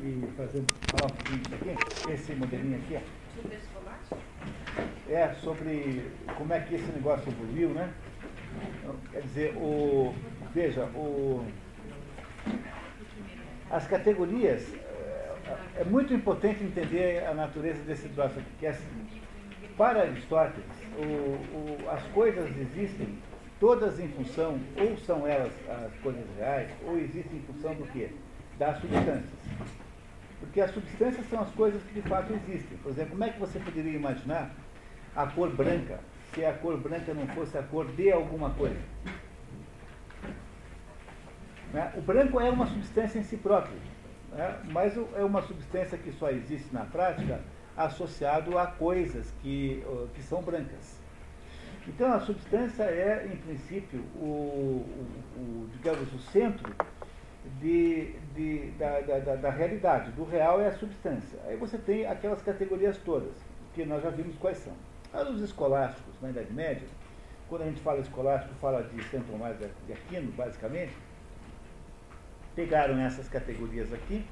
e fazer um pouquinho aqui, esse modelinho aqui, ó. É, sobre como é que esse negócio evoluiu, né? Quer dizer, o. Veja, o. As categorias. É, é muito importante entender a natureza desse troço aqui, que é assim, para Aristóteles, o, o, as coisas existem todas em função, ou são elas as coisas reais, ou existem em função do quê? Das substâncias. Porque as substâncias são as coisas que de fato existem. Por exemplo, como é que você poderia imaginar a cor branca se a cor branca não fosse a cor de alguma coisa? Né? O branco é uma substância em si próprio, né? mas é uma substância que só existe na prática associado a coisas que, que são brancas. Então a substância é, em princípio, o, o, o digamos, o centro de, de, da, da, da, realidade. Do real é a substância. Aí você tem aquelas categorias todas, que nós já vimos quais são. Os escolásticos na Idade Média, quando a gente fala escolástico, fala de Santo Tomás de Aquino, basicamente, pegaram essas categorias aqui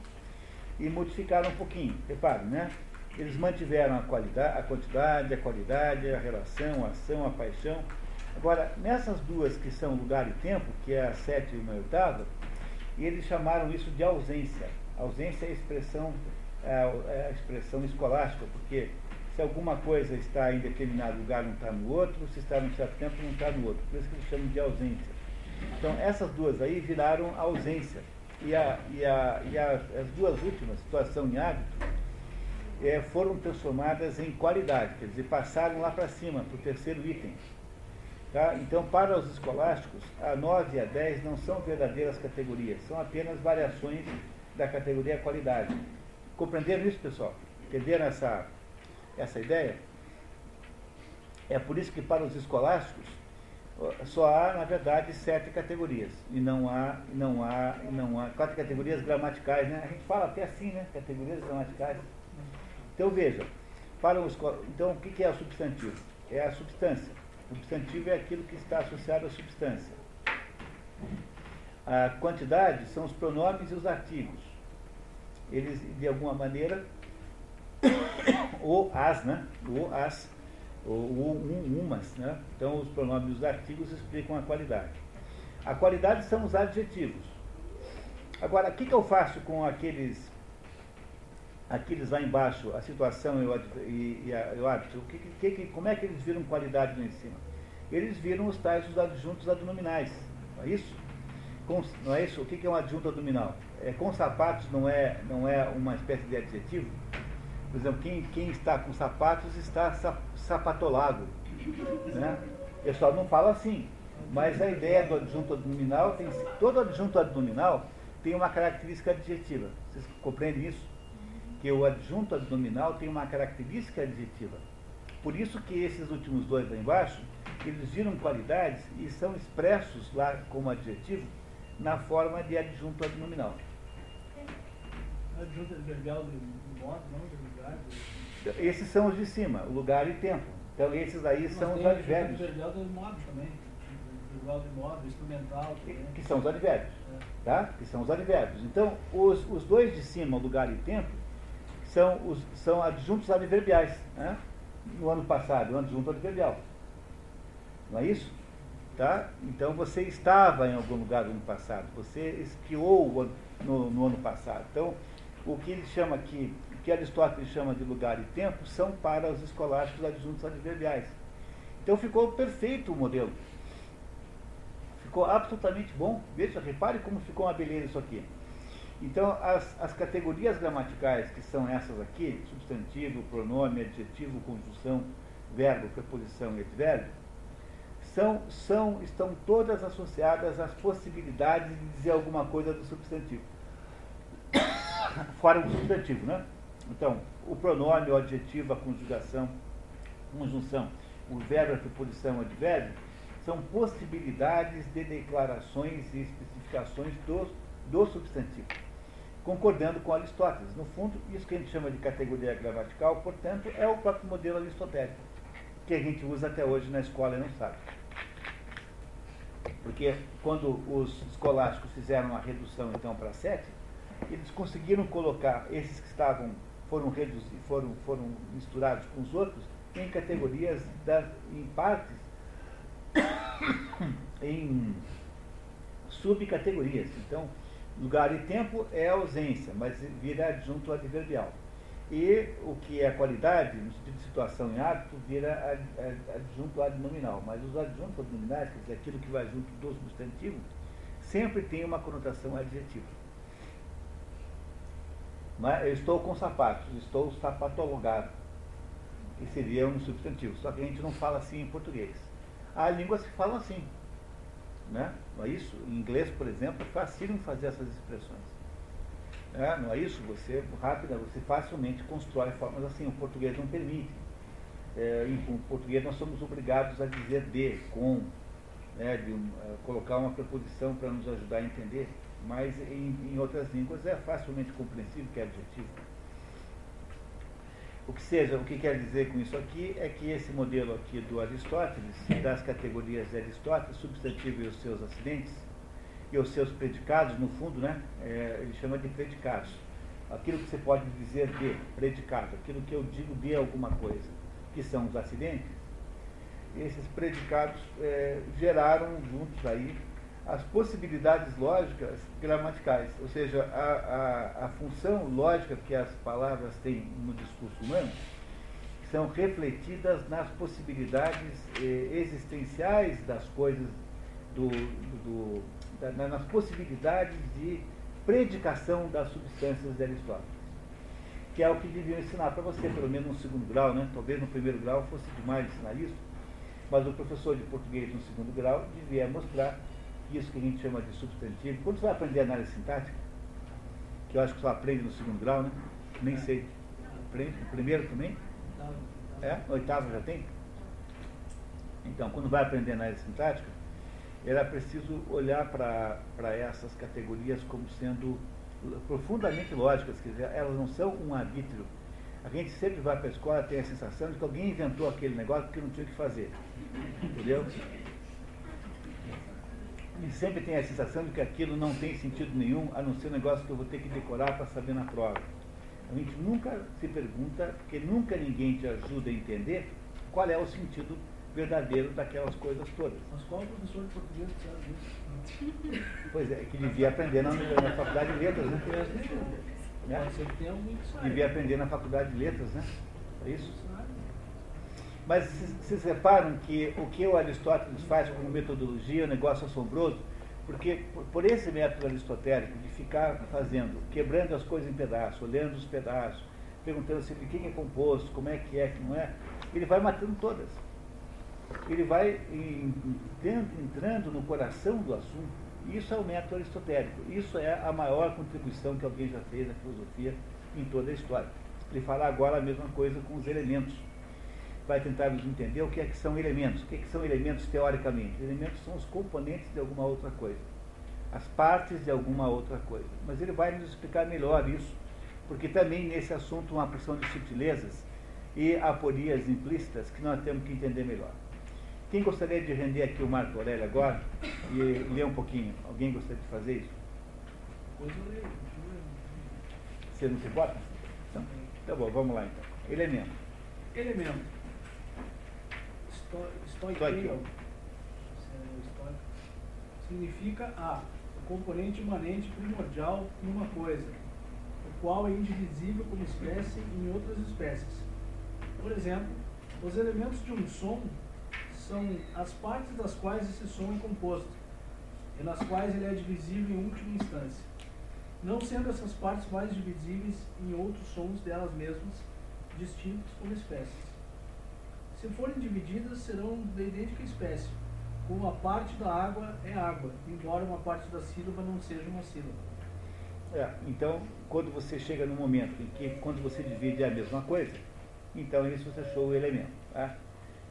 e modificaram um pouquinho. Repare, né? Eles mantiveram a, qualidade, a quantidade, a qualidade, a relação, a ação, a paixão. Agora, nessas duas que são lugar e tempo, que é a sétima e a oitava, eles chamaram isso de ausência. Ausência é a expressão, é, é a expressão escolástica, porque se alguma coisa está em determinado lugar não está no outro, se está num certo tempo não está no outro. Por isso que eles chamam de ausência. Então essas duas aí viraram ausência. E, a, e, a, e a, as duas últimas, situação e hábito, é, foram transformadas em qualidade, quer dizer, passaram lá para cima, para o terceiro item. Tá? Então, para os escolásticos, a 9 e a 10 não são verdadeiras categorias, são apenas variações da categoria qualidade. Compreenderam isso, pessoal? Entenderam essa, essa ideia? É por isso que para os escolásticos só há, na verdade, sete categorias. E não há, não há, não há quatro categorias gramaticais, né? A gente fala até assim, né? Categorias gramaticais. Então veja, para os, então o que é o substantivo? É a substância. Substantivo é aquilo que está associado à substância. A quantidade são os pronomes e os artigos. Eles, de alguma maneira, ou as, né? Ou as, ou um, umas, né? Então os pronomes e os artigos explicam a qualidade. A qualidade são os adjetivos. Agora, o que, que eu faço com aqueles aqueles lá embaixo, a situação e o, e, e o hábito, que, que, como é que eles viram qualidade lá em cima? Eles viram os tais dos adjuntos adnominais, não é isso? Com, não é isso? O que é um adjunto adnominal? É, com sapatos não é, não é uma espécie de adjetivo? Por exemplo, quem, quem está com sapatos está sapatolado. Né? O pessoal não fala assim, mas a ideia do adjunto adnominal tem. Todo adjunto adnominal tem uma característica adjetiva. Vocês compreendem isso? Que o adjunto adnominal tem uma característica adjetiva. Por isso que esses últimos dois lá embaixo, eles viram qualidades e são expressos lá como adjetivo na forma de adjunto adnominal. Adjunto adverbial de modo, não de lugar? Esses são os de cima, lugar e tempo. Então esses aí Mas são os advérbios. adverbial de modo também. Adverbial de modo, instrumental também. Que são os advérbios. É. Tá? Que são os advérbios. Então, os, os dois de cima, lugar e tempo, são, os, são adjuntos adverbiais. Né? No ano passado, o adjunto adverbial. Não é isso? Tá? Então você estava em algum lugar no ano passado, você esquiou no, no ano passado. Então, o que ele chama aqui, o que Aristóteles chama de lugar e tempo, são para os escolásticos adjuntos adverbiais. Então ficou perfeito o modelo. Ficou absolutamente bom. Veja, repare como ficou uma beleza isso aqui. Então, as, as categorias gramaticais, que são essas aqui, substantivo, pronome, adjetivo, conjunção, verbo, preposição e advérbio, são, são, estão todas associadas às possibilidades de dizer alguma coisa do substantivo. Fora o substantivo, né? Então, o pronome, o adjetivo, a conjugação, conjunção, o verbo, a preposição, o advérbio, são possibilidades de declarações e especificações do, do substantivo concordando com Aristóteles. No fundo, isso que a gente chama de categoria gramatical, portanto, é o próprio modelo aristotélico, que a gente usa até hoje na escola e não sabe. Porque quando os escolásticos fizeram a redução então para sete, eles conseguiram colocar esses que estavam, foram reduzidos, foram, foram misturados com os outros em categorias, da, em partes, em subcategorias. Então, lugar e tempo é ausência, mas vira adjunto adverbial. E o que é qualidade, no sentido de situação e hábito, vira adjunto adnominal. Mas os adjuntos adnominais, quer dizer, aquilo que vai junto do substantivo, sempre tem uma conotação adjetiva. Mas eu estou com sapatos, estou sapatologado, que seria um substantivo. Só que a gente não fala assim em português. Há línguas que falam assim. Né? Não é isso? Em inglês, por exemplo, é fácil fazer essas expressões. É, não é isso? Você rápida, você facilmente constrói formas assim. O português não permite. É, em português nós somos obrigados a dizer de, com, né, de um, é, colocar uma preposição para nos ajudar a entender. Mas em, em outras línguas é facilmente compreensível que é adjetivo. O que seja, o que quer dizer com isso aqui é que esse modelo aqui do Aristóteles, das categorias de Aristóteles, substantivo e os seus acidentes, e os seus predicados, no fundo, né, é, ele chama de predicados. Aquilo que você pode dizer de predicado, aquilo que eu digo de alguma coisa, que são os acidentes, esses predicados é, geraram juntos aí as possibilidades lógicas gramaticais, ou seja, a, a, a, função lógica que as palavras têm no discurso humano são refletidas nas possibilidades eh, existenciais das coisas, do, do, da, nas possibilidades de predicação das substâncias de Aristóteles, que é o que deviam ensinar para você, pelo menos no segundo grau, né? talvez no primeiro grau fosse demais ensinar isso, mas o professor de português no segundo grau devia mostrar isso que a gente chama de substantivo. Quando você vai aprender análise sintática, que eu acho que só aprende no segundo grau, né? Nem sei. Aprende no primeiro também? É? Oitavo já tem? Então, quando vai aprender análise sintática, era preciso olhar para essas categorias como sendo profundamente lógicas, quer dizer, elas não são um arbítrio. A gente sempre vai para a escola tem a sensação de que alguém inventou aquele negócio porque não tinha o que fazer. Entendeu? E sempre tem a sensação de que aquilo não tem sentido nenhum, a não ser um negócio que eu vou ter que decorar para saber na prova. A gente nunca se pergunta, porque nunca ninguém te ajuda a entender qual é o sentido verdadeiro daquelas coisas todas. Mas qual é o professor de português que sabe disso? Pois é, que devia aprender na, na faculdade de letras, né? né? Devia aprender na faculdade de letras, né? É isso? Mas vocês reparam que o que o Aristóteles faz como metodologia é um negócio assombroso, porque por, esse método aristotélico de ficar fazendo, quebrando as coisas em pedaços, olhando os pedaços, perguntando se de quem é composto, como é que é, que não é, ele vai matando todas ele vai entrando no coração do assunto. Isso é o método aristotélico. Isso é a maior contribuição que alguém já fez à filosofia em toda a história. Ele fala agora a mesma coisa com os elementos. Vai tentar nos entender o que é que são elementos. O que, é que são elementos teoricamente? Elementos são os componentes de alguma outra coisa. As partes de alguma outra coisa. Mas ele vai nos explicar melhor isso, porque também nesse assunto uma porção de sutilezas e aporias implícitas que nós temos que entender melhor. Quem gostaria de render aqui o Marco Aurélio agora e ler um pouquinho? Alguém gostaria de fazer isso? Você não se bota? Então, tá bom, vamos lá então. Elemento. Elemento. Estoiqueio. Significa a o componente imanente primordial em uma coisa, o qual é indivisível como espécie em outras espécies. Por exemplo, os elementos de um som são as partes das quais esse som é composto, e nas quais ele é divisível em última instância, não sendo essas partes mais divisíveis em outros sons delas mesmas, distintos como espécies. Se forem divididas, serão da idêntica espécie, como a parte da água é água, embora uma parte da sílaba não seja uma sílaba. É, então, quando você chega no momento em que, quando você divide é a mesma coisa, então isso você achou o elemento. Tá?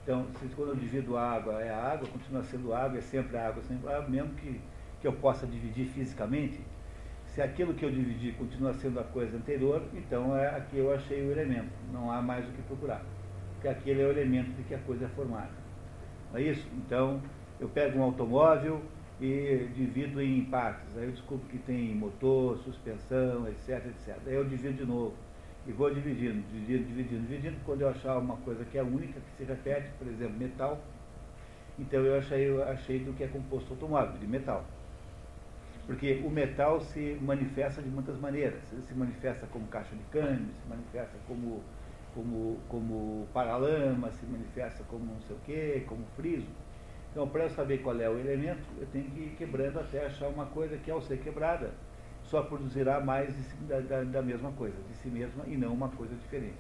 Então, se quando eu divido água é água, continua sendo água, é sempre água, sempre água, mesmo que, que eu possa dividir fisicamente, se aquilo que eu dividi continua sendo a coisa anterior, então é aqui eu achei o elemento, não há mais o que procurar. Porque aquele é o elemento de que a coisa é formada. Não é isso? Então, eu pego um automóvel, e divido em partes. Aí eu descubro que tem motor, suspensão, etc, etc. Aí eu divido de novo. E vou dividindo, dividindo, dividindo, dividindo. Quando eu achar uma coisa que é única, que se repete, por exemplo, metal, então eu achei, eu achei do que é composto automóvel, de metal. Porque o metal se manifesta de muitas maneiras. Ele se manifesta como caixa de câmbio, se manifesta como, como, como paralama, se manifesta como não sei o quê, como friso. Então, para eu saber qual é o elemento, eu tenho que ir quebrando até achar uma coisa que, ao ser quebrada, só produzirá mais da, da, da, mesma coisa, de si mesma, e não uma coisa diferente.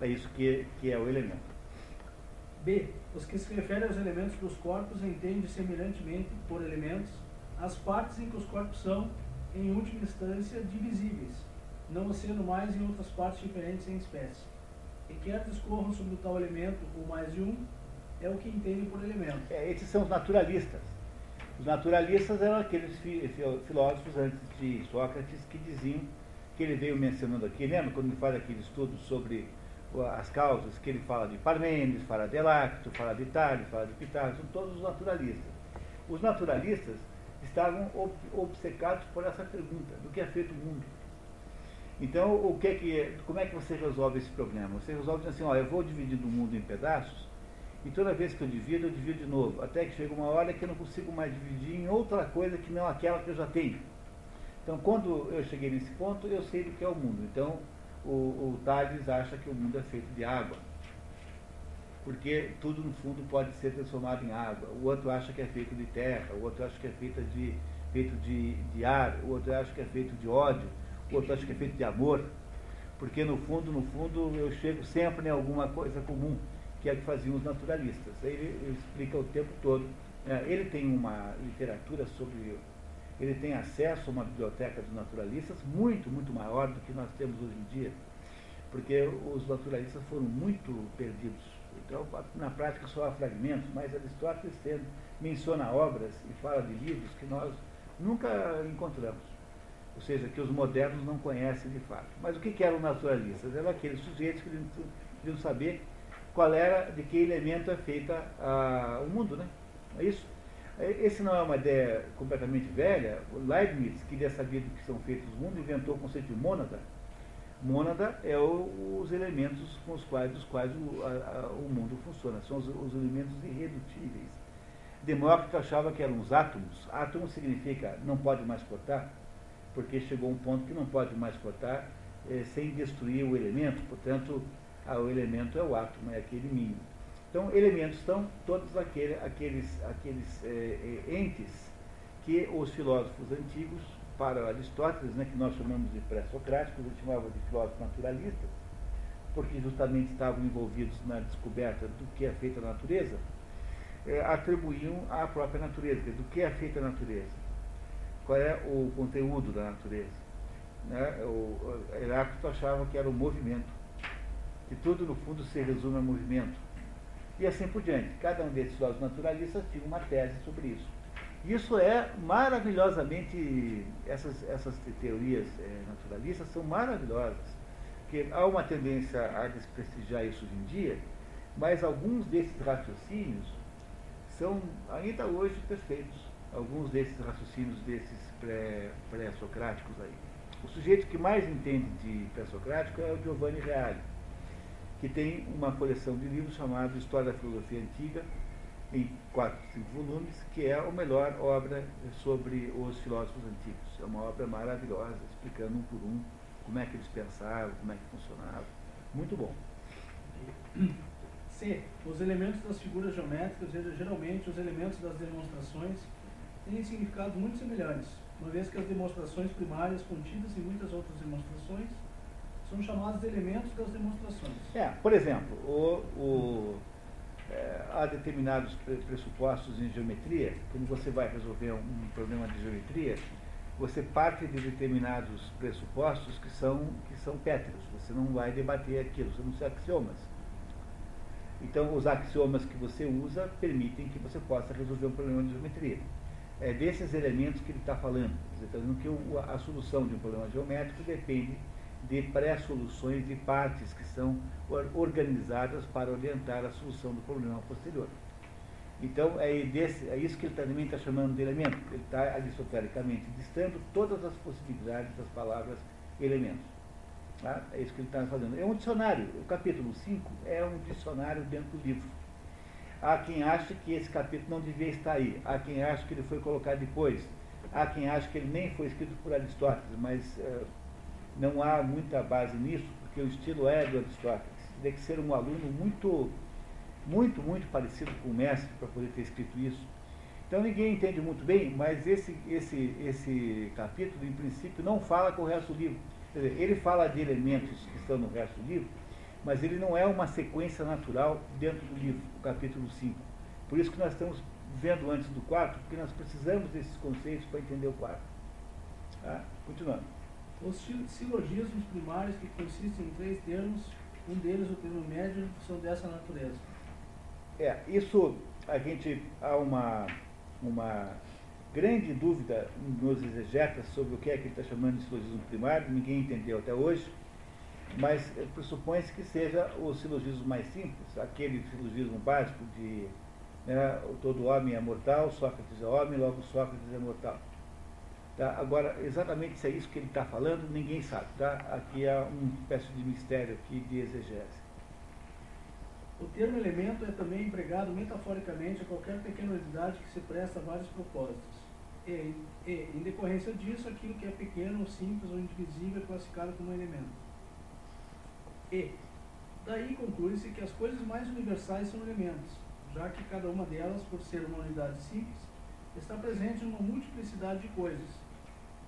É isso que, que é o elemento. B. Os que se referem aos elementos dos corpos entendem semelhantemente por elementos as partes em que os corpos são, em última instância, divisíveis, não sendo mais em outras partes diferentes em espécie. E quer discorram sobre tal elemento ou mais de um, é o que entendem por elemento. É, esses são os naturalistas. Os naturalistas eram aqueles filósofos antes de Sócrates que diziam, que ele veio mencionando aqui, lembra quando ele faz aquele estudo sobre as causas, que ele fala de Parmênides, fala de Heráclito, fala de Tales, fala de Pitágoras, são todos os naturalistas. Os naturalistas estavam obcecados por essa pergunta, do que é feito o mundo. Então, o que é que, como é que você resolve esse problema? Você resolve assim, ó, eu vou dividindo o mundo em pedaços, e toda vez que eu divido, eu divido de novo, até que chega uma hora que eu não consigo mais dividir em outra coisa que não aquela que eu já tenho. Então, quando eu cheguei nesse ponto, eu sei do que é o mundo. Então, o, o Tales acha que o mundo é feito de água porque tudo no fundo pode ser transformado em água. O outro acha que é feito de terra, o outro acha que é feito de, feito de, de ar, o outro acha que é feito de ódio, outro acha que é feito de amor. Porque no fundo, no fundo, eu chego sempre em alguma coisa comum, que é o que faziam os naturalistas. Ele, ele explica o tempo todo. É, ele tem uma literatura sobre. Ele tem acesso a uma biblioteca dos naturalistas muito, muito maior do que nós temos hoje em dia. Porque os naturalistas foram muito perdidos então, na prática só há fragmentos, mas Aristóteles menciona obras e fala de livros que nós nunca encontramos. Ou seja, que os modernos não conhecem de fato. Mas o que eram naturalistas? Eram aqueles sujeitos que queriam saber qual era, de que elemento é feita a, o mundo, né? É isso? Esse não é uma ideia completamente velha. O Leibniz queria saber do que são feitos os mundos, inventou o conceito de mônada Mônada é o, os elementos com os quais, dos quais o, a, o mundo funciona, são os, os, elementos irredutíveis. Demócrito achava que eram os átomos. Átomo significa não pode mais cortar, porque chegou um ponto que não pode mais cortar é, sem destruir o elemento, portanto, a, o elemento é o átomo, é aquele mínimo. Então, elementos são todos aquele, aqueles, aqueles é, entes que os filósofos antigos para Aristóteles, né, que nós chamamos de pré-socráticos, ele chamava de filósofos naturalistas, porque justamente estavam envolvidos na descoberta do que é feita a natureza, atribuíam à própria natureza, do que é feita a natureza, qual é o conteúdo da natureza. Né? O Heráclito achava que era o movimento, que tudo no fundo se resume a movimento. E assim por diante. Cada um desses filósofos naturalistas tinha uma tese sobre isso. Isso é maravilhosamente, essas, essas teorias é, naturalistas são maravilhosas, porque há uma tendência a desprestigiar isso hoje em dia, mas alguns desses raciocínios são ainda hoje perfeitos, alguns desses raciocínios desses pré-socráticos pré aí. O sujeito que mais entende de pré-socrático é o Giovanni Reale, que tem uma coleção de livros chamado História da Filosofia Antiga, em quatro, cinco volumes, que é a melhor obra sobre os filósofos antigos. É uma obra maravilhosa, explicando um por um como é que eles pensavam, como é que funcionava. Muito bom. C. Os elementos das figuras geométricas, geralmente os elementos das demonstrações, têm significados muito semelhantes, uma vez que as demonstrações primárias contidas em muitas outras demonstrações são chamadas de elementos das demonstrações. É, por exemplo, o, o é, há determinados pressupostos em geometria, quando você vai resolver um problema de geometria, você parte de determinados pressupostos que são, que são pétreos, você não vai debater aquilo, são os axiomas. Então, os axiomas que você usa permitem que você possa resolver um problema de geometria. É desses elementos que ele está falando. Está dizendo que a solução de um problema geométrico depende de pré-soluções de partes que são organizadas para orientar a solução do problema posterior. Então, é, desse, é isso que ele também está chamando de elemento. Ele está aristotelicamente distando todas as possibilidades das palavras elementos. Tá? É isso que ele está fazendo. É um dicionário. O capítulo 5 é um dicionário dentro do livro. Há quem ache que esse capítulo não devia estar aí. Há quem ache que ele foi colocado depois. Há quem ache que ele nem foi escrito por Aristóteles, mas uh, não há muita base nisso, porque o estilo é do Aristóteles. Tem que ser um aluno muito muito, muito parecido com o mestre para poder ter escrito isso. Então ninguém entende muito bem, mas esse, esse, esse capítulo, em princípio, não fala com o resto do livro. Dizer, ele fala de elementos que estão no resto do livro, mas ele não é uma sequência natural dentro do livro, o capítulo 5. Por isso que nós estamos vendo antes do quarto, porque nós precisamos desses conceitos para entender o quarto. Tá? Continuando. Os silogismos primários, que consistem em três termos, um deles, o termo médio, são dessa natureza. É, isso a gente há uma, uma grande dúvida nos exegetas sobre o que é que ele está chamando de silogismo primário, ninguém entendeu até hoje, mas pressupõe-se que seja o silogismo mais simples, aquele silogismo básico de né, todo homem é mortal, Sócrates é homem, logo Sócrates é mortal. Tá? Agora, exatamente se é isso que ele está falando, ninguém sabe. Tá? Aqui há uma espécie de mistério aqui de exegese. O termo elemento é também empregado metaforicamente a qualquer pequena unidade que se presta a vários propósitos. E, e, em decorrência disso, aquilo que é pequeno, simples ou indivisível é classificado como elemento. E, daí conclui-se que as coisas mais universais são elementos, já que cada uma delas, por ser uma unidade simples, está presente em uma multiplicidade de coisas,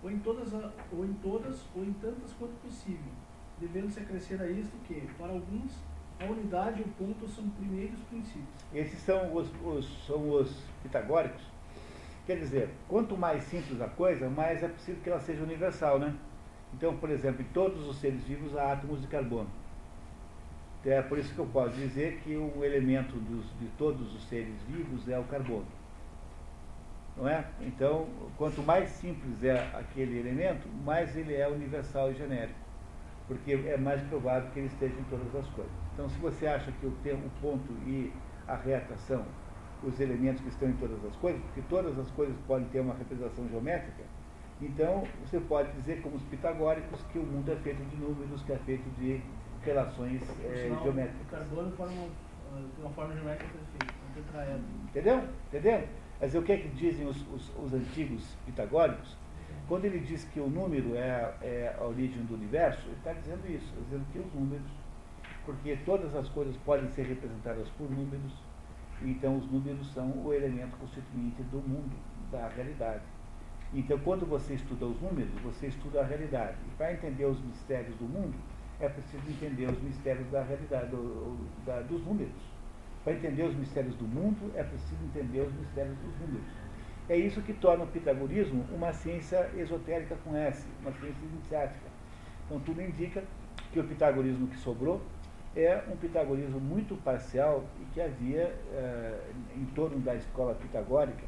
ou em todas, ou em todas, ou em tantas quanto possível, devendo-se acrescer a isto que, para alguns, a unidade e o ponto são primeiros princípios. Esses são os, os, são os pitagóricos. Quer dizer, quanto mais simples a coisa, mais é possível que ela seja universal, né? Então, por exemplo, em todos os seres vivos há átomos de carbono. É por isso que eu posso dizer que o elemento dos, de todos os seres vivos é o carbono. Não é? Então, quanto mais simples é aquele elemento, mais ele é universal e genérico. Porque é mais provável que ele esteja em todas as coisas. Então, se você acha que o, termo, o ponto e a reta são os elementos que estão em todas as coisas, porque todas as coisas podem ter uma representação geométrica, então você pode dizer, como os pitagóricos, que o mundo é feito de números, que é feito de relações é, geométricas. O carbono forma uma forma geométrica perfeita, Entendeu? Entendeu? Mas o que é que dizem os, os, os antigos pitagóricos? Quando ele diz que o número é, é a origem do universo, ele está dizendo isso, está dizendo que os números porque todas as coisas podem ser representadas por números, então os números são o elemento constituinte do mundo, da realidade. Então, quando você estuda os números, você estuda a realidade. E para entender os mistérios do mundo, é preciso entender os mistérios da realidade, do, da, dos números. Para entender os mistérios do mundo, é preciso entender os mistérios dos números. É isso que torna o pitagorismo uma ciência esotérica com S, uma ciência iniciática. Então, tudo indica que o pitagorismo que sobrou é um pitagorismo muito parcial e que havia eh, em torno da escola pitagórica,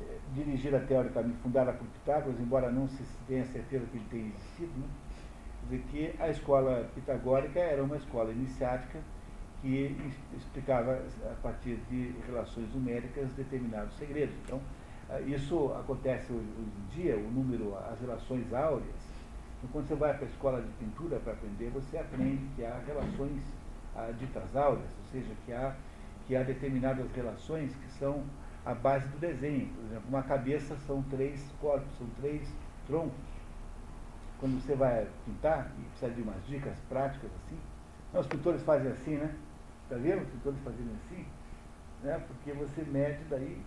eh, dirigida teoricamente, fundada por Pitágoras, embora não se tenha certeza que ele tenha existido, né? Dizer que a escola pitagórica era uma escola iniciática que explicava a partir de relações numéricas determinados segredos. Então, eh, isso acontece hoje em dia, o número, as relações áureas, então, quando você vai para a escola de pintura para aprender, você aprende que há relações ah, ditas áureas, ou seja, que há, que há determinadas relações que são a base do desenho. Por exemplo, uma cabeça são três corpos, são três troncos. Quando você vai pintar, e precisa de umas dicas práticas assim, não, os pintores fazem assim, né? Está vendo os pintores fazendo assim? Né? Porque você mede daí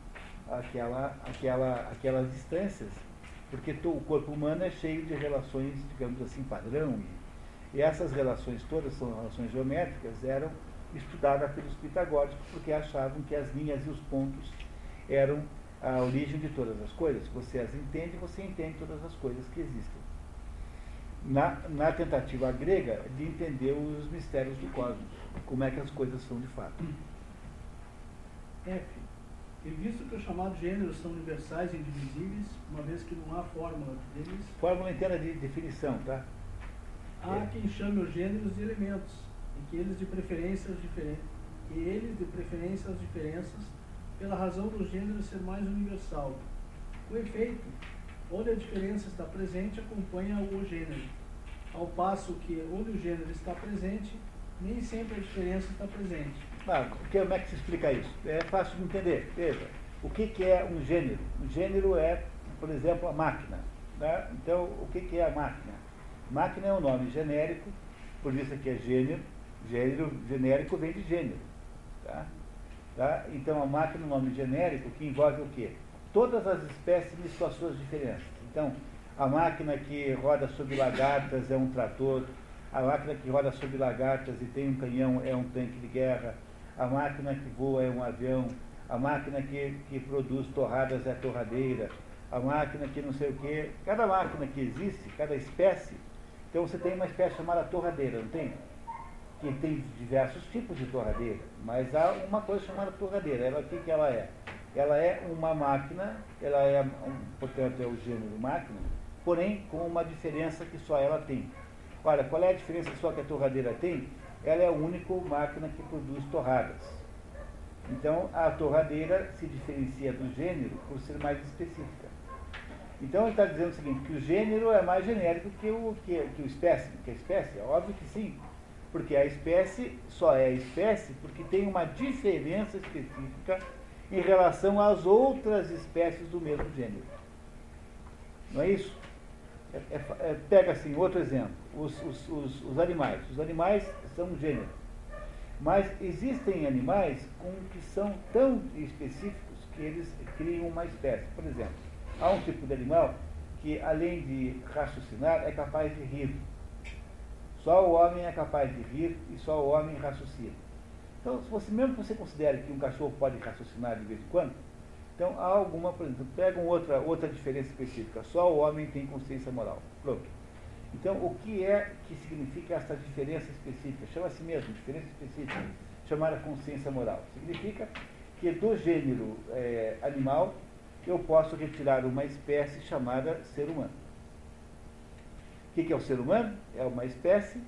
aquela, aquela, aquelas distâncias porque o corpo humano é cheio de relações, digamos assim, padrão, e, e essas relações todas são relações geométricas, eram estudadas pelos pitagóricos, porque achavam que as linhas e os pontos eram a origem de todas as coisas. Você as entende, você entende todas as coisas que existem. Na, na tentativa grega de entender os mistérios do cosmos, como é que as coisas são de fato. F. E visto que os chamados gêneros são universais e indivisíveis, uma vez que não há fórmula deles. Fórmula inteira de definição, tá? Há é. quem chame os gêneros de elementos, e que eles de preferência as diferenças, que eles de preferência as diferenças pela razão do gênero ser mais universal. Com efeito, onde a diferença está presente, acompanha o gênero, ao passo que onde o gênero está presente, nem sempre a diferença está presente. Ah, como é que se explica isso? É fácil de entender. Veja, o que, que é um gênero? Um gênero é, por exemplo, a máquina. Né? Então, o que, que é a máquina? Máquina é um nome genérico, por isso aqui é gênero. Gênero genérico vem de gênero. Tá? Tá? Então, a máquina é um nome genérico que envolve o quê? Todas as espécies com as suas diferenças. Então, a máquina que roda sobre lagartas é um trator, a máquina que roda sobre lagartas e tem um canhão é um tanque de guerra, a máquina que voa é um avião, a máquina que, que produz torradas é a torradeira, a máquina que não sei o quê. Cada máquina que existe, cada espécie, então você tem uma espécie chamada torradeira, não tem? Que tem diversos tipos de torradeira, mas há uma coisa chamada torradeira. Ela, o que, que ela é? Ela é uma máquina, ela é, um, portanto, é o gênero máquina, porém com uma diferença que só ela tem. Olha, qual é a diferença só que a torradeira tem? Ela é a única máquina que produz torradas. Então, a torradeira se diferencia do gênero por ser mais específica. Então, ele está dizendo o seguinte, que o gênero é mais genérico que o, que, que o espécie. Que a espécie, é óbvio que sim. Porque a espécie só é espécie porque tem uma diferença específica em relação às outras espécies do mesmo gênero. Não é isso? É, é, é, pega assim, outro exemplo, os, os, os, os, animais. Os animais são um gênero. Mas existem animais com que são tão específicos que eles criam uma espécie. Por exemplo, há um tipo de animal que, além de raciocinar, é capaz de rir. Só o homem é capaz de rir e só o homem raciocina. Então, se você, mesmo que você considere que um cachorro pode raciocinar de vez em quando, então há alguma, por exemplo, pega outra, outra diferença específica. Só o homem tem consciência moral. Pronto. Então, o que é que significa essa diferença específica? Chama-se mesmo, diferença específica, chamada consciência moral. Significa que do gênero é, animal eu posso retirar uma espécie chamada ser humano. O que é o ser humano? É uma espécie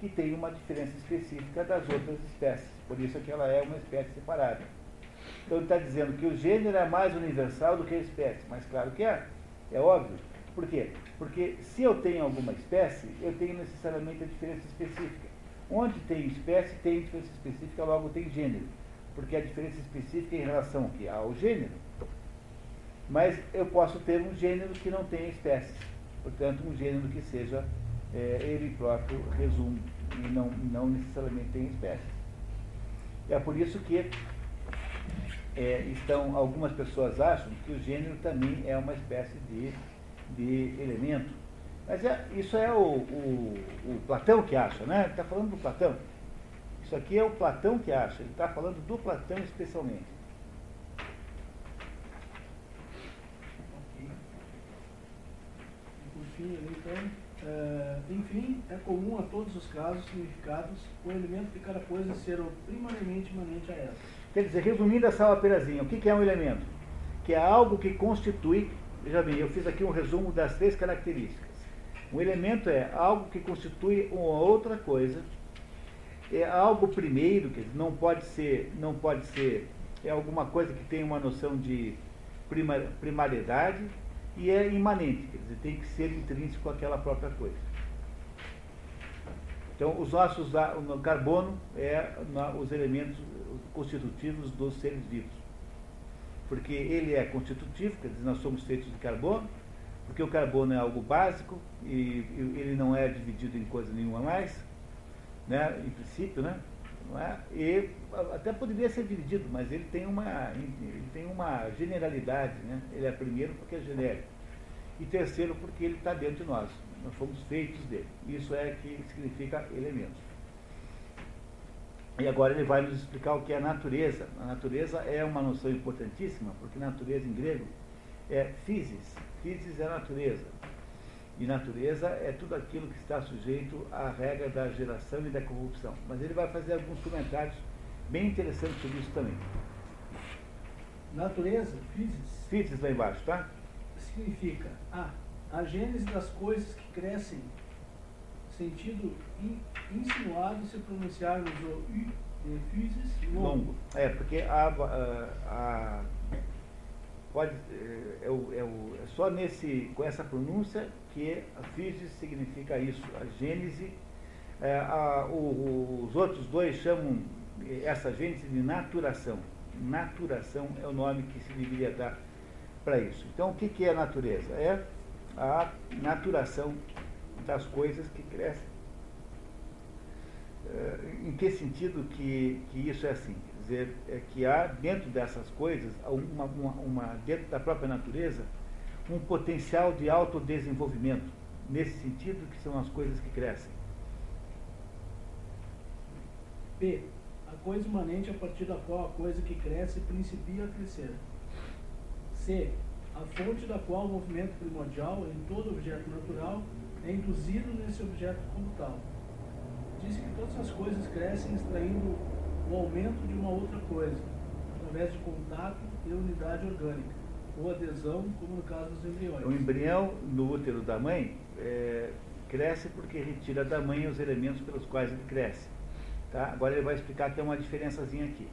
que tem uma diferença específica das outras espécies. Por isso é que ela é uma espécie separada. Então ele está dizendo que o gênero é mais universal do que a espécie. Mas claro que é. É óbvio. Por quê? Porque se eu tenho alguma espécie, eu tenho necessariamente a diferença específica. Onde tem espécie, tem diferença específica, logo tem gênero. Porque a diferença específica é em relação ao gênero. Mas eu posso ter um gênero que não tenha espécie. Portanto, um gênero que seja é, ele próprio resumo e não, não necessariamente tem espécie. É por isso que é, estão, algumas pessoas acham que o gênero também é uma espécie de, de elemento. Mas é, isso é o, o, o, Platão que acha, né? Está falando do Platão. Isso aqui é o Platão que acha, ele está falando do Platão especialmente. Então, é, enfim, é comum a todos os casos significados o elemento de cada coisa ser primariamente imanente a ela. Quer dizer, resumindo essa operazinha, o que é um elemento? Que é algo que constitui, veja bem, eu fiz aqui um resumo das três características. Um elemento é algo que constitui uma outra coisa, é algo primeiro, que não pode ser, não pode ser, é alguma coisa que tem uma noção de primar, primariedade e é imanente, quer dizer, tem que ser intrínseco àquela própria coisa. Então, os nossos, o carbono é os elementos constitutivos dos seres vivos. Porque ele é constitutivo, quer dizer, nós somos feitos de carbono, porque o carbono é algo básico e ele não é dividido em coisa nenhuma mais, né, em princípio, né? Não é? E até poderia ser dividido, mas ele tem uma, ele tem uma generalidade, né? Ele é primeiro porque é genérico. E terceiro porque ele está dentro de nós. Nós fomos feitos dele. Isso é que significa elementos. E agora ele vai nos explicar o que é natureza. A natureza é uma noção importantíssima, porque natureza em grego é physis. Physis é natureza. E natureza é tudo aquilo que está sujeito à regra da geração e da corrupção. Mas ele vai fazer alguns comentários bem interessantes sobre isso também. Natureza, physis. Physis lá embaixo, tá? Significa a, a gênese das coisas que crescem sentido in, insinuado se pronunciarmos o U de physis longo. longo. É, porque a, a, a pode, é, é, é, é, só nesse, com essa pronúncia que a physis significa isso, a gênese. É, a, o, os outros dois chamam essa gênese de naturação. Naturação é o nome que se deveria dar para isso. Então, o que, que é a natureza? É a naturação das coisas que crescem. É, em que sentido que, que isso é assim? Dizer, é que há dentro dessas coisas, uma, uma, uma, dentro da própria natureza, um potencial de autodesenvolvimento. Nesse sentido que são as coisas que crescem. P. A coisa imanente a partir da qual a coisa que cresce principia a crescer. C. A fonte da qual o movimento primordial em todo objeto natural é induzido nesse objeto como tal. Diz que todas as coisas crescem extraindo o aumento de uma outra coisa, através de contato e unidade orgânica, ou adesão, como no caso dos embriões. O embrião no útero da mãe é, cresce porque retira da mãe os elementos pelos quais ele cresce. Tá? Agora ele vai explicar que tem uma diferençazinha aqui.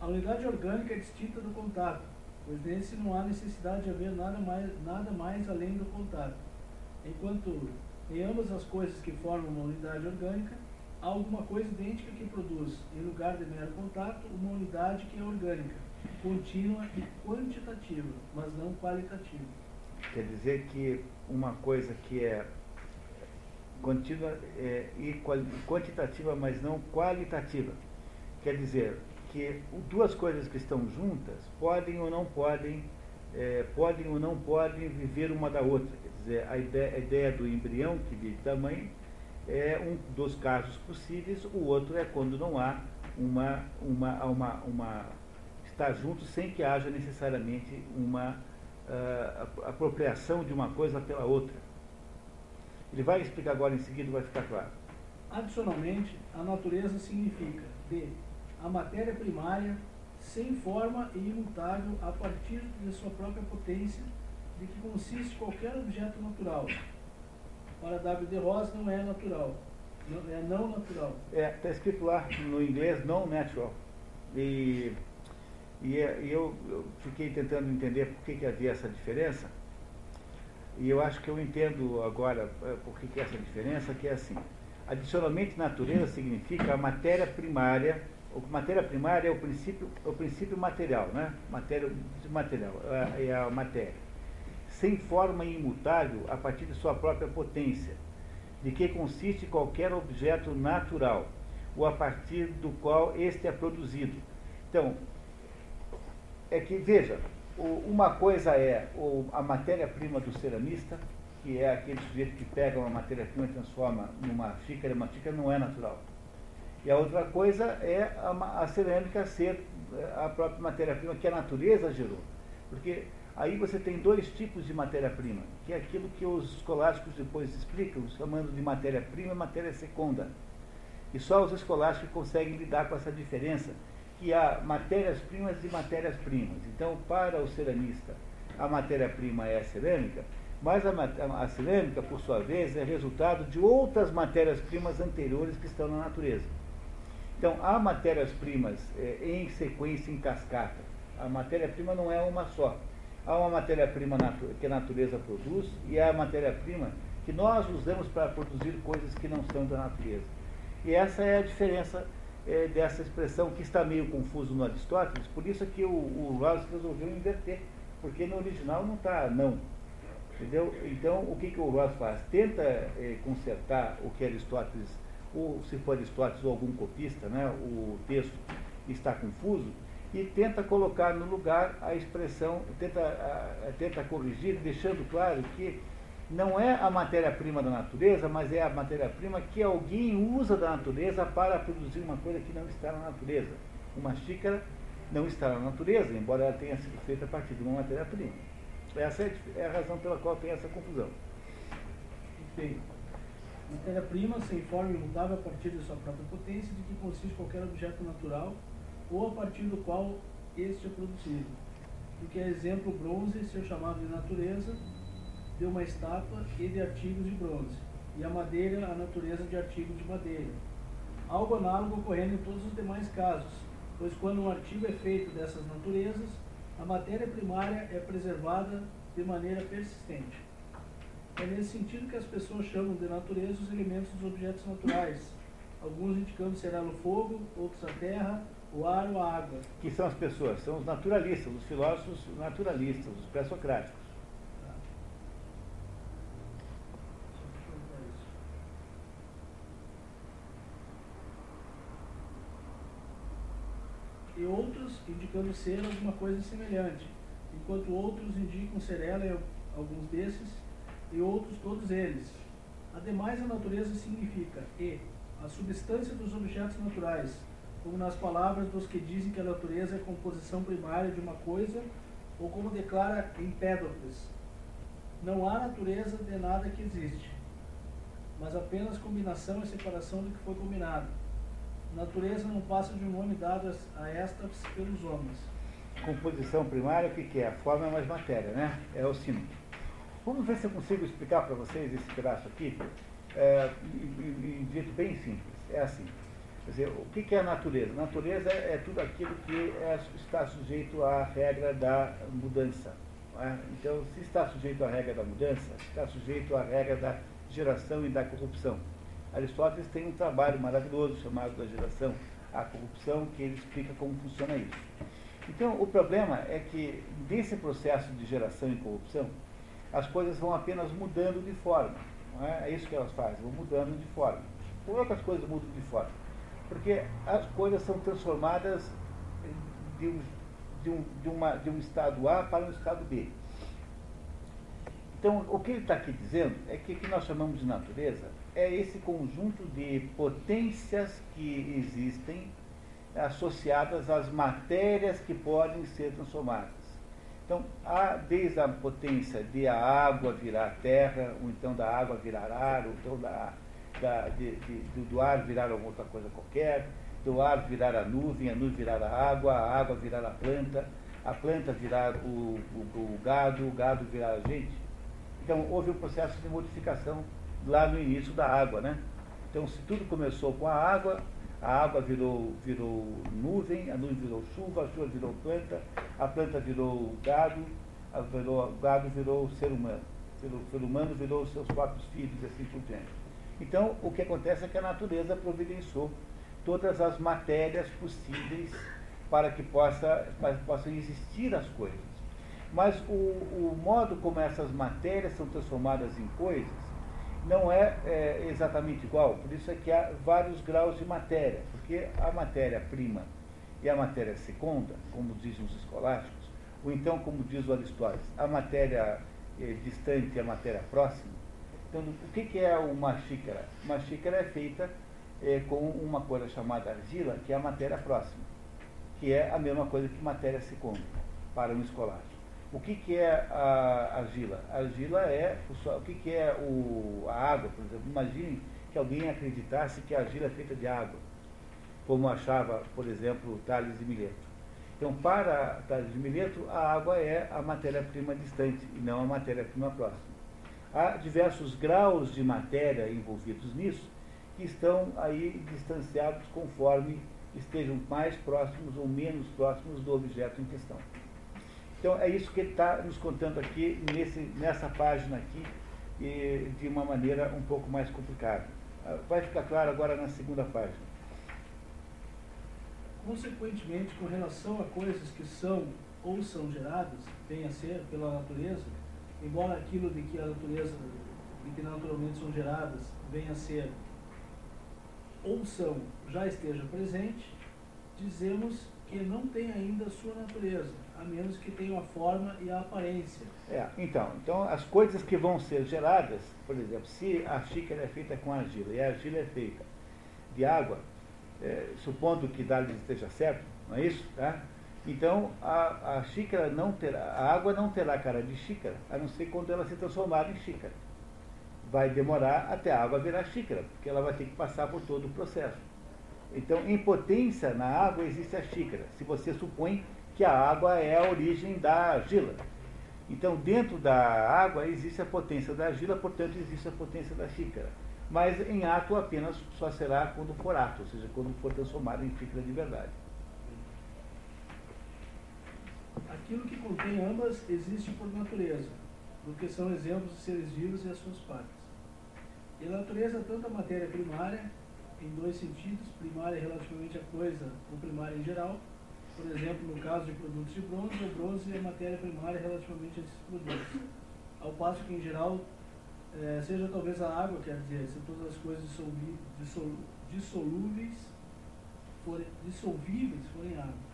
A unidade orgânica é distinta do contato, pois nesse não há necessidade de haver nada mais, nada mais além do contato. Enquanto em ambas as coisas que formam uma unidade orgânica, há alguma coisa idêntica que produz, em lugar de mero contato, uma unidade que é orgânica, contínua e quantitativa, mas não qualitativa. Quer dizer que uma coisa que é contínua é, e quantitativa, mas não qualitativa. Quer dizer que duas coisas que estão juntas podem ou não podem, é, podem ou não podem viver uma da outra. Quer dizer, a ideia, a ideia do embrião que vive da mãe é um dos casos possíveis, o outro é quando não há uma, uma, uma, uma estar junto sem que haja necessariamente uma uh, apropriação de uma coisa pela outra. Ele vai explicar agora em seguida, vai ficar claro. Adicionalmente, a natureza significa de a matéria primária sem forma e imutável a partir de sua própria potência, de que consiste qualquer objeto natural. Para W. de Ross não é natural, não, é não natural. É, está escrito lá no inglês não natural. E, e, e eu, eu, fiquei tentando entender por que, que havia essa diferença. E eu acho que eu entendo agora eh, por que, que é essa diferença, que é assim. Adicionalmente, natureza significa a matéria primária o matéria primária é o princípio, é o princípio material, né? Matéria, material, é, é a matéria. Sem forma imutável a partir de sua própria potência, de que consiste qualquer objeto natural, ou a partir do qual este é produzido. Então, é que, veja, uma coisa é a matéria-prima do ceramista, que é aquele sujeito que pega uma matéria-prima e transforma numa xícara, uma xícara não é natural. E a outra coisa é a, cerâmica ser é, a própria matéria-prima que a natureza gerou. Porque aí você tem dois tipos de matéria-prima, que é aquilo que os escolásticos depois explicam, chamando de matéria-prima e matéria secunda. E só os escolásticos conseguem lidar com essa diferença, que há matérias-primas e matérias-primas. Então, para o ceramista, a matéria-prima é a cerâmica, mas a, a cerâmica, por sua vez, é resultado de outras matérias-primas anteriores que estão na natureza. Então, há matérias-primas é, em sequência, em cascata. A matéria-prima não é uma só. Há uma matéria-prima que a natureza produz e há a matéria-prima que nós usamos para produzir coisas que não são da natureza. E essa é a diferença é, dessa expressão que está meio confuso no Aristóteles, por isso é que o, o resolveu inverter, porque no original não está não. Entendeu? Então, o que, que o Rawls faz? Tenta é, consertar o que Aristóteles ou se for Aristóteles ou algum copista, né, o texto está confuso, e tenta colocar no lugar a expressão, tenta, a, tenta corrigir, deixando claro que não é a matéria-prima da natureza, mas é a matéria-prima que alguém usa da natureza para produzir uma coisa que não está na natureza. Uma xícara não está na natureza, embora ela tenha sido feita a partir de uma matéria-prima. Essa é a razão pela qual tem essa confusão. Matéria-prima sem forma imutável a partir de sua própria potência, de que consiste qualquer objeto natural ou a partir do qual este é produzido. Do que é exemplo bronze, ser chamado de natureza, de uma estátua e de artigos de bronze, e a madeira, a natureza de artigos de madeira. algo análogo ocorrendo em todos os demais casos, pois quando um artigo é feito dessas naturezas, a matéria primária é preservada de maneira persistente. É nesse sentido que as pessoas chamam de natureza os elementos dos objetos naturais, alguns indicando ser ela o fogo, outros a terra, o ar ou a água. Que são as pessoas? São os naturalistas, os filósofos naturalistas, os pré-socráticos. e outros indicando ser alguma coisa semelhante, enquanto outros indicam ser ela e alguns desses, e outros todos eles. Ademais, a natureza significa e a substância dos objetos naturais, como nas palavras dos que dizem que a natureza é a composição primária de uma coisa, ou como declara Empédocles, não há natureza de nada que existe, mas apenas combinação e separação do que foi combinado Natureza não passa de um nome dado a esta pelos homens. Composição primária, o que, é? A forma é mais matéria, né? É o símbolo. Vamos ver se eu consigo explicar para vocês esse pedaço aqui, é, em jeito bem simples. É assim. Quer dizer, o que, é a natureza? Natureza é tudo aquilo que é, está sujeito à regra da mudança. É? Então, se está sujeito à regra da mudança, está sujeito à regra da geração e da corrupção. Aristóteles tem um trabalho maravilhoso chamado da geração, a corrupção, que ele explica como funciona isso. Então, o problema é que, desse processo de geração e corrupção, as coisas vão apenas mudando de forma. É? é isso que elas fazem, vão mudando de forma. Por que as coisas mudam de forma? Porque as coisas são transformadas de um, de um, de uma, de um estado A para um estado B. Então, o que ele está aqui dizendo é que o que nós chamamos de natureza é esse conjunto de potências que existem associadas às matérias que podem ser transformadas. Então, há desde a potência de a água virar terra, ou então da água virar ar, ou então da, da de, de, do ar virar alguma outra coisa qualquer, do ar virar a nuvem, a nuvem virar a água, a água virar a planta, a planta virar o, o, o gado, o gado virar a gente. Então, houve um processo de modificação lá no início da água, né? Então, se tudo começou com a água, a água virou, virou nuvem, a nuvem virou chuva, a chuva virou planta, a planta virou gado, a virou, o gado virou ser humano. O ser humano virou seus próprios filhos e assim por diante. Então, o que acontece é que a natureza providenciou todas as matérias possíveis para que, possa, para que possam existir as coisas. Mas o, o modo como essas matérias são transformadas em coisas não é, é, exatamente igual, por isso é que há vários graus de matéria, porque a matéria-prima e a matéria segunda, como dizem os escolásticos, ou então, como diz o Aristóteles, a matéria é, distante e a matéria próxima. Então, o que, que, é uma xícara? Uma xícara é feita é, com uma coisa chamada argila, que é a matéria próxima, que é a mesma coisa que matéria segunda, para um escolástico. O que, que é a argila? A argila é o, que, que é o, a água, por exemplo. Imagine que alguém acreditasse que a argila é feita de água, como achava, por exemplo, Tales de Mileto. Então, para Tales de Mileto, a água é a matéria-prima distante e não a matéria-prima próxima. Há diversos graus de matéria envolvidos nisso que estão aí distanciados conforme estejam mais próximos ou menos próximos do objeto em questão. Então é isso que ele está nos contando aqui nesse, nessa página aqui, de uma maneira um pouco mais complicada. Ah, vai ficar claro agora na segunda página. Consequentemente, com relação a coisas que são ou são geradas, vem a ser pela natureza, embora aquilo de que a natureza, de que naturalmente são geradas, venha a ser ou são já esteja presente, dizemos que não tem ainda sua natureza a menos que tenham a forma e a aparência. É, então, então as coisas que vão ser geradas, por exemplo, se a xícara é feita com argila e a argila é feita de água, é, supondo que Dali esteja certo, não é isso? Tá? Então a, a xícara não terá, a água não terá cara de xícara, a não ser quando ela se transformar em xícara. Vai demorar até a água virar xícara, porque ela vai ter que passar por todo o processo. Então, em potência na água existe a xícara. Se você supõe que a água é a origem da argila. Então, dentro da água existe a potência da argila, portanto, existe a potência da xícara. mas em ato apenas só será quando for ato, ou seja, quando for transformado em xícara de verdade. Aquilo que contém ambas existe por natureza, porque são exemplos de seres vivos e as suas partes. E a natureza, tanto a matéria primária, em dois sentidos, primária relativamente à coisa ou primária em geral, por exemplo, no caso de produtos de bronze, o bronze é matéria primária relativamente a esses produtos. Ao passo que, em geral, é, seja talvez a água, quer dizer, se todas as coisas dissolúveis forem, dissolvíveis forem água.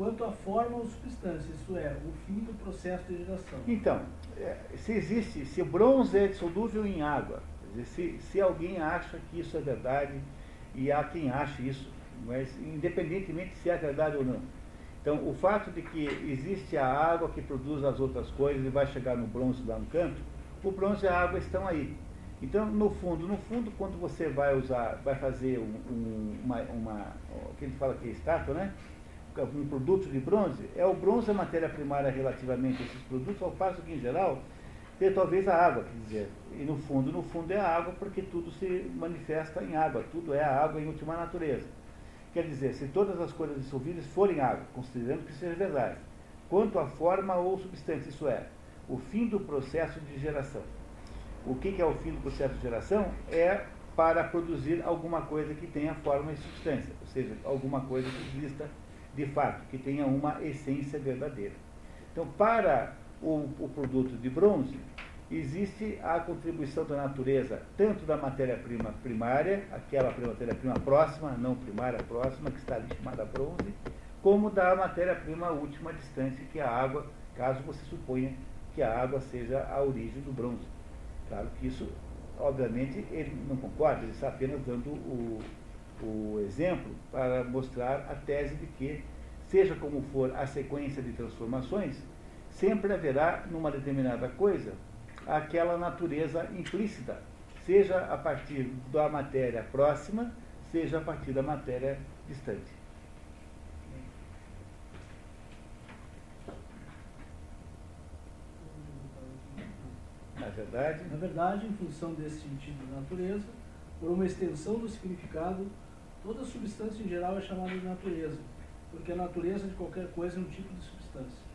Quanto à forma ou substância, isto é, o fim do processo de geração. Então, é, se existe, se o bronze é dissolúvel em água, dizer, se, se alguém acha que isso é verdade, e há quem ache isso, mas independentemente se é verdade ou não. Então, o fato de que existe a água que produz as outras coisas e vai chegar no bronze lá no canto, o bronze e a água estão aí. Então, no fundo, no fundo, quando você vai usar, vai fazer um, um, uma, uma, o que a gente fala que é estátua, né? Um produto de bronze, é o bronze a matéria primária relativamente a esses produtos, ao passo que, em geral, tem talvez a água, quer dizer, e no fundo, no fundo é a água, porque tudo se manifesta em água, tudo é a água em última natureza. Quer dizer, se todas as coisas dissolvíveis forem água, considerando que seja verdade, quanto à forma ou substância, isso é, o fim do processo de geração. O que é o fim do processo de geração? É para produzir alguma coisa que tenha forma e substância, ou seja, alguma coisa que exista de fato, que tenha uma essência verdadeira. Então, para o, o produto de bronze, existe a contribuição da natureza, tanto da matéria-prima primária, aquela matéria-prima próxima, não primária, próxima, que está ali chamada bronze, como da matéria-prima última distante, que é a água, caso você suponha que a água seja a origem do bronze. Claro que isso, obviamente, ele não concorda, ele está apenas dando o, o exemplo para mostrar a tese de que, seja como for a sequência de transformações, sempre haverá, numa determinada coisa, aquela natureza implícita, seja a partir da matéria próxima, seja a partir da matéria distante. Na verdade, na verdade, em função desse sentido de natureza, por uma extensão do significado, toda substância em geral é chamada de natureza, porque a natureza de qualquer coisa é um tipo de substância.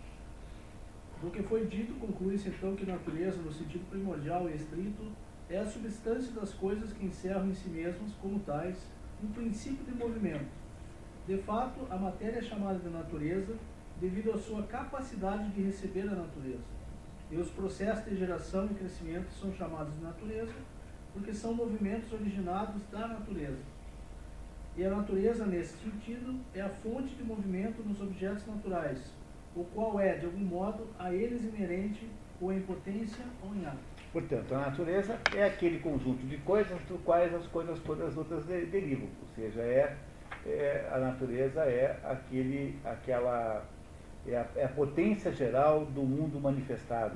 Do que foi dito, conclui-se então que natureza, no sentido primordial e estrito, é a substância das coisas que encerram em si mesmas, como tais, um princípio de movimento. De fato, a matéria é chamada de natureza devido à sua capacidade de receber a natureza. E os processos de geração e crescimento são chamados de natureza porque são movimentos originados da natureza. E a natureza, nesse sentido, é a fonte de movimento nos objetos naturais, o qual é, de algum modo, a eles inerente ou em potência ou em ato. Portanto, a natureza é aquele conjunto de coisas do quais as coisas todas outras derivam. Ou seja, é, é, a natureza é aquele, aquela é a, é a, potência geral do mundo manifestado.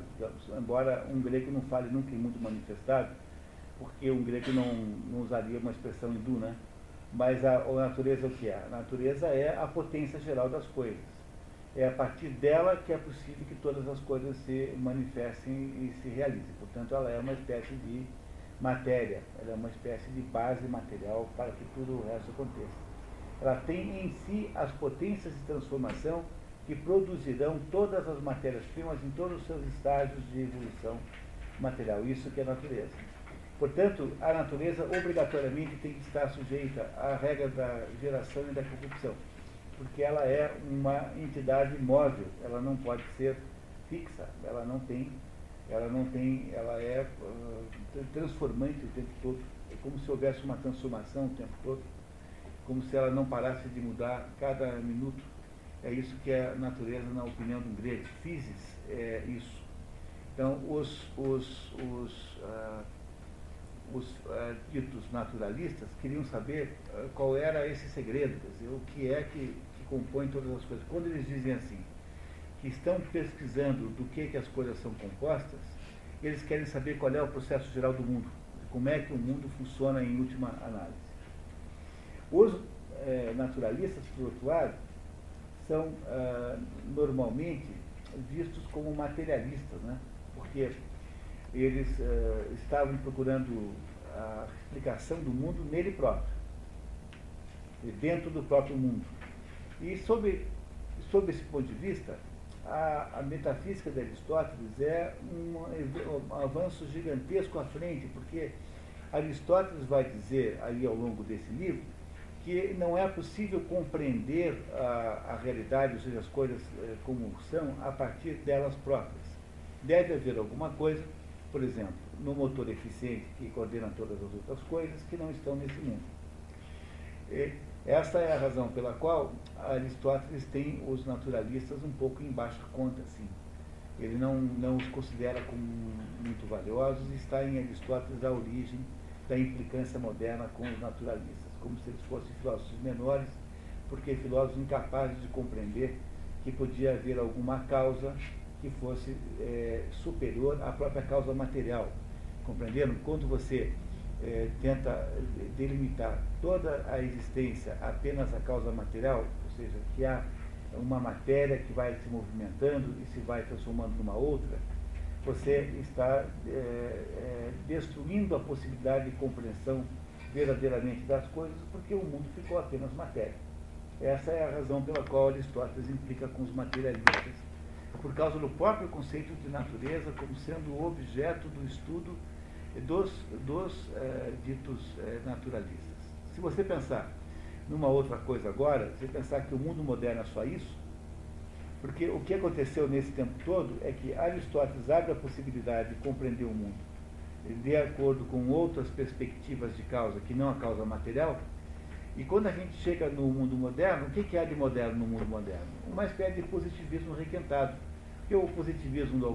Embora um grego não fale nunca em mundo manifestado, porque um grego não, não usaria uma expressão hindu, né? Mas a, a natureza o que é? A natureza é a potência geral das coisas é a partir dela que é possível que todas as coisas se manifestem e se realizem. Portanto, ela é uma espécie de matéria, ela é uma espécie de base material para que tudo o resto aconteça. Ela tem em si as potências de transformação que produzirão todas as matérias-primas em todos os seus estágios de evolução material. Isso que é a natureza. Portanto, a natureza obrigatoriamente tem que estar sujeita à regra da geração e da corrupção porque ela é uma entidade móvel, ela não pode ser fixa, ela não tem, ela não tem, ela é uh, transformante o tempo todo, é como se houvesse uma transformação o tempo todo, como se ela não parasse de mudar cada minuto. É isso que é a natureza, na opinião do grego. Physis é isso. Então, os, os, os, uh, os uh, ditos naturalistas queriam saber uh, qual era esse segredo, dizer, o que é que compõem todas as coisas. Quando eles dizem assim, que estão pesquisando do que, que as coisas são compostas, eles querem saber qual é o processo geral do mundo, como é que o mundo funciona em última análise. Os é, naturalistas, por outro lado, são ah, normalmente vistos como materialistas, né? porque eles ah, estavam procurando a explicação do mundo nele próprio, dentro do próprio mundo. E sob, sob esse ponto de vista, a, a metafísica de Aristóteles é um, um avanço gigantesco à frente, porque Aristóteles vai dizer aí ao longo desse livro que não é possível compreender a, a realidade, ou seja, as coisas eh, como são, a partir delas próprias. Deve haver alguma coisa, por exemplo, no motor eficiente que coordena todas as outras coisas que não estão nesse mundo. E essa é a razão pela qual Aristóteles tem os naturalistas um pouco em baixa conta, assim. Ele não, não os considera como muito valiosos e está em Aristóteles a origem da implicância moderna com os naturalistas, como se eles fossem filósofos menores, porque filósofos incapazes de compreender que podia haver alguma causa que fosse é, superior à própria causa material. Compreenderam? Quando você é, tenta delimitar toda a existência apenas a causa material, ou seja, que há uma matéria que vai se movimentando e se vai transformando numa outra, você está é, é, destruindo a possibilidade de compreensão verdadeiramente das coisas, porque o mundo ficou apenas matéria. Essa é a razão pela qual Aristóteles implica com os materialistas, por causa do próprio conceito de natureza como sendo objeto do estudo dos, dos é, ditos é, naturalistas. Se você pensar numa outra coisa agora, você pensar que o mundo moderno é só isso, porque o que aconteceu nesse tempo todo é que Aristóteles abre a possibilidade de compreender o mundo de acordo com outras perspectivas de causa, que não a causa material. E quando a gente chega no mundo moderno, o que há de moderno no mundo moderno? Uma espécie de positivismo requentado. Porque o positivismo do